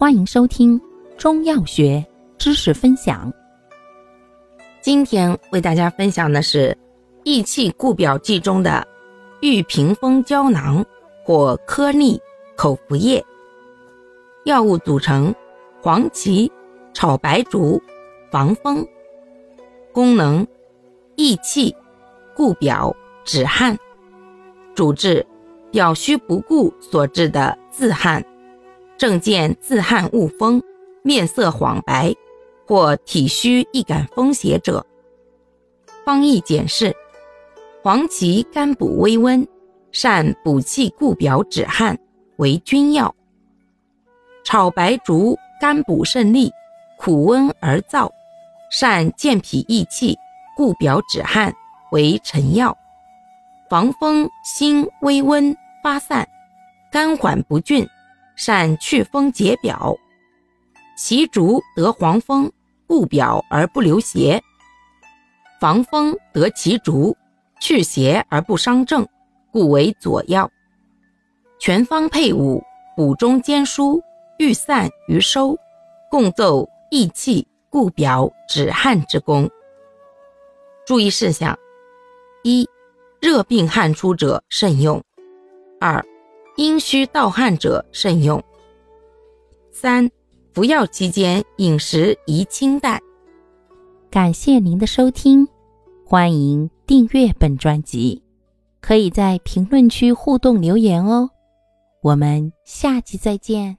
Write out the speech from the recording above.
欢迎收听中药学知识分享。今天为大家分享的是益气固表剂中的玉屏风胶囊或颗粒口服液。药物组成：黄芪、炒白术、防风。功能：益气、固表、止汗。主治：表虚不固所致的自汗。症见自汗恶风，面色黄白，或体虚易感风邪者。方义简释：黄芪甘补微温，善补气固表止汗，为君药；炒白术甘补肾利，苦温而燥，善健脾益气，固表止汗，为臣药；防风辛微温发散，甘缓不峻。善祛风解表，其竹得黄风，固表而不流邪；防风得其竹，去邪而不伤正，故为佐药。全方配伍，补中兼疏，欲散于收，共奏益气、固表、止汗之功。注意事项：一、热病汗出者慎用；二、阴虚盗汗者慎用。三、服药期间饮食宜清淡。感谢您的收听，欢迎订阅本专辑，可以在评论区互动留言哦。我们下期再见。